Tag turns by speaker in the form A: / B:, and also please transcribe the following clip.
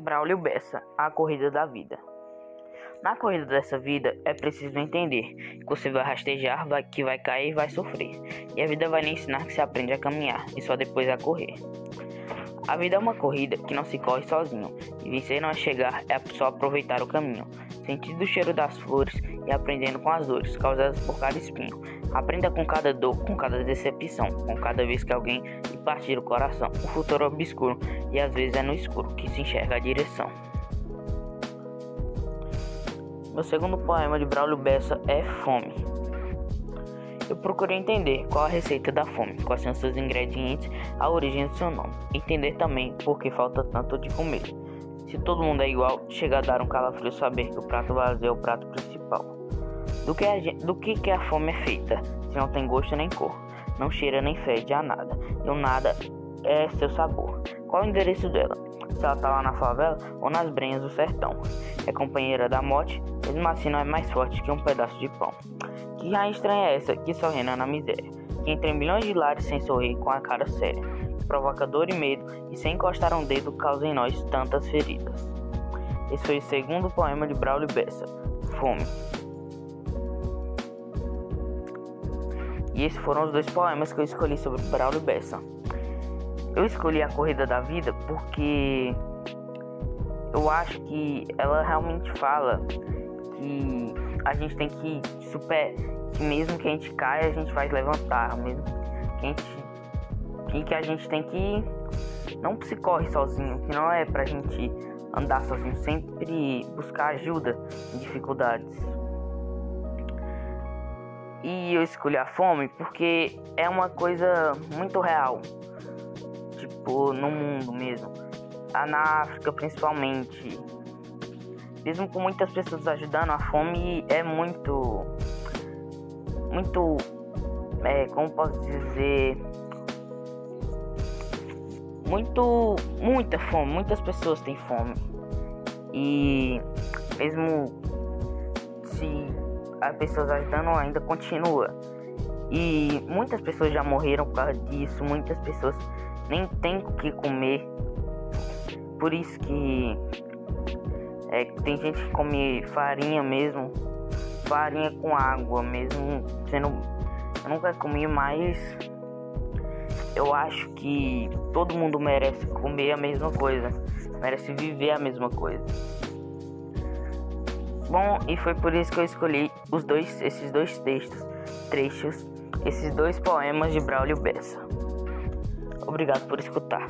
A: Braulio Bessa, A Corrida da Vida. Na corrida dessa vida é preciso entender que você vai rastejar, vai, que vai cair e vai sofrer. E a vida vai lhe ensinar que se aprende a caminhar e só depois a correr. A vida é uma corrida que não se corre sozinho, e vencer não é chegar, é só aproveitar o caminho, sentindo o cheiro das flores e aprendendo com as dores causadas por cada espinho. Aprenda com cada dor, com cada decepção, com cada vez que alguém lhe partir o coração. O futuro é obscuro e às vezes é no escuro que se enxerga a direção. Meu segundo poema de Braulio Bessa é Fome. Eu procurei entender qual a receita da fome, quais são seus ingredientes, a origem do seu nome. Entender também por que falta tanto de comer. Se todo mundo é igual, chega a dar um calafrio saber que o prato vazio é o prato principal. Do que, a, do que, que a fome é feita, se não tem gosto nem cor, não cheira nem fede a nada, e o nada é seu sabor. Qual o endereço dela? Se ela tá lá na favela ou nas brenhas do sertão. É companheira da morte, mesmo assim não é mais forte que um pedaço de pão. Que rainha estranha é essa que só reina na miséria? Que entre milhões de lares sem sorrir com a cara séria, que provoca dor e medo e sem encostar um dedo causa em nós tantas feridas. Esse foi o segundo poema de Braulio Bessa, Fome. E esses foram os dois poemas que eu escolhi sobre Braulio Bessa. Eu escolhi a Corrida da Vida porque eu acho que ela realmente fala que a gente tem que super que mesmo que a gente caia a gente vai levantar mesmo que a gente que, que a gente tem que não se corre sozinho que não é pra gente andar sozinho sempre buscar ajuda em dificuldades e eu escolhi a fome porque é uma coisa muito real tipo no mundo mesmo na África principalmente mesmo com muitas pessoas ajudando, a fome é muito. Muito. É, como posso dizer? Muito. Muita fome. Muitas pessoas têm fome. E mesmo se as pessoas ajudando, ainda continua. E muitas pessoas já morreram por causa disso. Muitas pessoas nem têm o que comer. Por isso que é, tem gente que come farinha mesmo, farinha com água mesmo, sendo eu nunca comi, mas eu acho que todo mundo merece comer a mesma coisa, merece viver a mesma coisa. Bom, e foi por isso que eu escolhi os dois, esses dois textos, trechos, esses dois poemas de Braulio Bessa. Obrigado por escutar.